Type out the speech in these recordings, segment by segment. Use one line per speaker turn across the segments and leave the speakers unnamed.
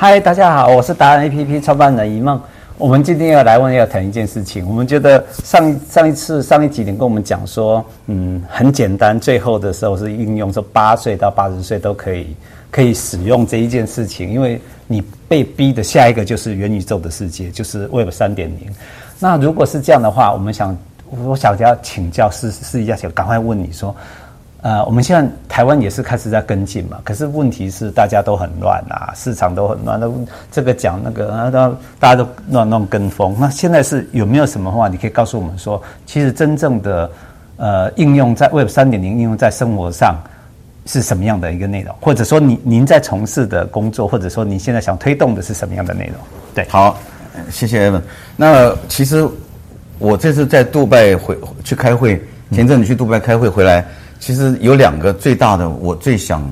嗨，大家好，我是达人 APP 创办人一梦。我们今天要来问要谈一件事情。我们觉得上上一次上一集你跟我们讲说，嗯，很简单，最后的时候是应用说八岁到八十岁都可以可以使用这一件事情，因为你被逼的下一个就是元宇宙的世界，就是 Web 三点零。那如果是这样的话，我们想，我想要请教试试一下，想赶快问你说。呃，我们现在台湾也是开始在跟进嘛，可是问题是大家都很乱啊，市场都很乱，都这个讲那个啊，都大家都乱乱跟风。那现在是有没有什么话，你可以告诉我们说，其实真正的呃应用在 Web 三点零应用在生活上是什么样的一个内容，或者说您您在从事的工作，或者说你现在想推动的是什么样的内容？对，
好，谢谢 Evan。那其实我这次在杜拜回去开会，前阵子去杜拜开会回来。其实有两个最大的，我最想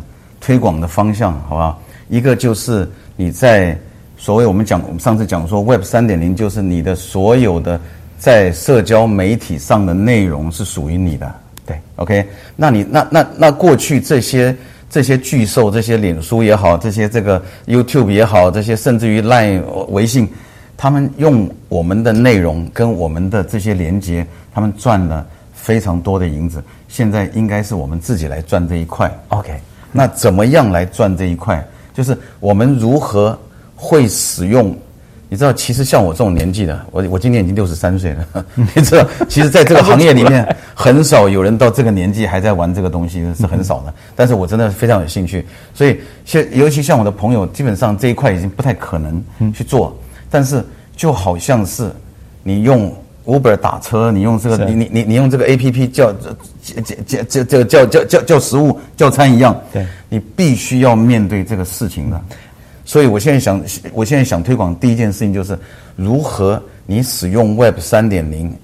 推广的方向，好不好？一个就是你在所谓我们讲，我们上次讲说 Web 三点零，就是你的所有的在社交媒体上的内容是属于你的，对，OK？那你那那那过去这些这些巨兽，这些脸书也好，这些这个 YouTube 也好，这些甚至于 Line 微信，他们用我们的内容跟我们的这些连接，他们赚了非常多的银子。现在应该是我们自己来赚这一块
，OK？
那怎么样来赚这一块？就是我们如何会使用？你知道，其实像我这种年纪的，我我今年已经六十三岁了，你知道，其实在这个行业里面，很少有人到这个年纪还在玩这个东西，是很少的。但是我真的非常有兴趣，所以现尤其像我的朋友，基本上这一块已经不太可能去做。但是就好像是你用。Uber 打车，你用这个，你你你你用这个 APP 叫叫叫叫叫叫叫叫食物叫餐一样，
对，
你必须要面对这个事情的。所以我现在想，我现在想推广第一件事情就是如何你使用 Web 三点零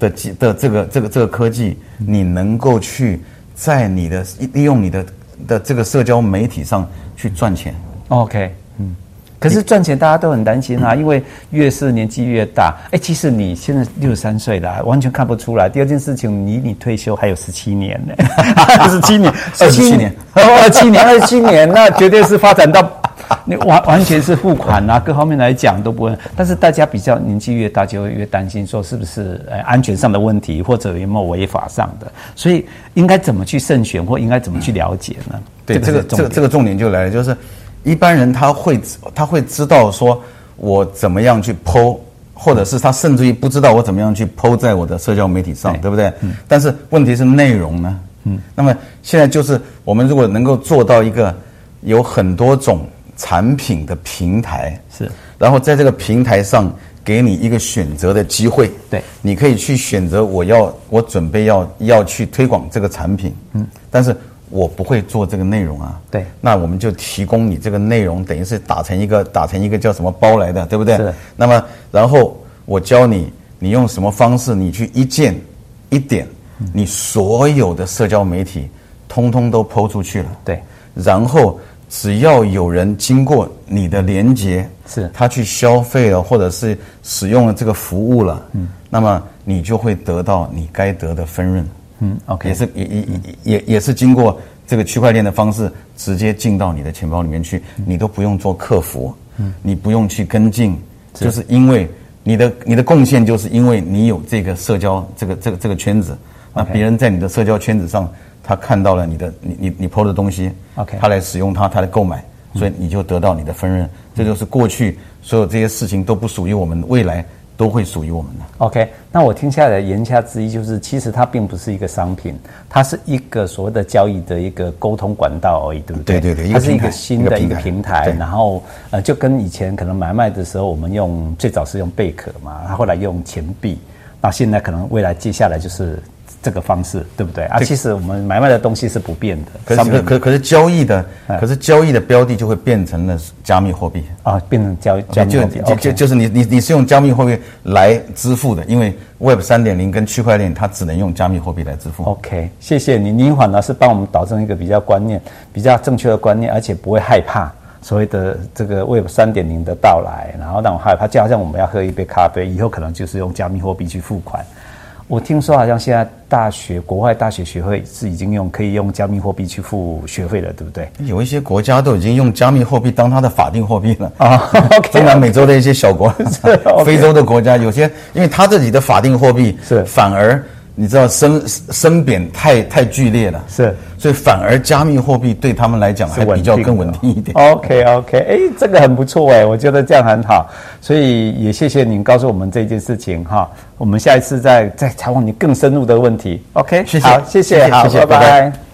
的的这个这个这个科技，你能够去在你的利用你的的这个社交媒体上去赚钱。
OK，嗯。可是赚钱大家都很担心啊，因为越是年纪越大，哎，其实你现在六十三岁了，完全看不出来。第二件事情，你你退休还有十七年呢，二十七年，
二十七年，
二十七年，二十七年，那绝对是发展到 你完完全是付款啊，各方面来讲都不会。但是大家比较年纪越大，就会越担心说是不是呃安全上的问题，或者有没有违法上的，所以应该怎么去慎选，或应该怎么去了解呢？
对，这个这个这个重点就来了，就是。一般人他会他会知道说，我怎么样去 po，或者是他甚至于不知道我怎么样去 po 在我的社交媒体上，对，对不对？嗯。但是问题是内容呢？嗯。那么现在就是我们如果能够做到一个有很多种产品的平台，
是，
然后在这个平台上给你一个选择的机会，
对，
你可以去选择我要我准备要要去推广这个产品，嗯，但是。我不会做这个内容啊，
对，
那我们就提供你这个内容，等于是打成一个打成一个叫什么包来的，对不对？
是。
那么，然后我教你，你用什么方式，你去一键一点，你所有的社交媒体通通都 po 出去了，
对。
然后只要有人经过你的连接，
是，
他去消费了，或者是使用了这个服务了，嗯，那么你就会得到你该得的分润。
嗯，OK，
也是也也也也也是经过这个区块链的方式，直接进到你的钱包里面去，你都不用做客服，嗯，你不用去跟进，就是因为你的你的贡献，就是因为你有这个社交这个这个这个圈子，那别人在你的社交圈子上，他看到了你的你你你 PO 的东西
，OK，
他来使用它，他来购买，所以你就得到你的分润，这就是过去所有这些事情都不属于我们未来。都会属于我们的。
OK，那我听下来言下之意就是，其实它并不是一个商品，它是一个所谓的交易的一个沟通管道而已，对不对？
对对对，
它是一个新的一个平台，
平台
然后呃，就跟以前可能买卖的时候，我们用最早是用贝壳嘛，它后来用钱币，那现在可能未来接下来就是。这个方式对不对啊？其实我们买卖的东西是不变的，
可是可可可是交易的，可是交易的标的就会变成了加密货币
啊，变成交加密货币，
就就就是你你你是用加密货币来支付的，因为 Web 三点零跟区块链它只能用加密货币来支付。
OK，谢谢你，您反而是帮我们导正一个比较观念、比较正确的观念，而且不会害怕所谓的这个 Web 三点零的到来，然后让我害怕，就好像我们要喝一杯咖啡，以后可能就是用加密货币去付款。我听说好像现在大学国外大学学会是已经用可以用加密货币去付学费了，对不对？
有一些国家都已经用加密货币当它的法定货币了
啊。
中南美洲的一些小国，非洲的国家有些，因为他自己的法定货币
是
反而。你知道升升贬太太剧烈了，
是，
所以反而加密货币对他们来讲还比较更稳定一点。
OK OK，哎，这个很不错哎，我觉得这样很好，所以也谢谢您告诉我们这件事情哈，我们下一次再再采访你更深入的问题。OK，
谢谢，
好，谢谢，好，谢谢拜拜。拜拜。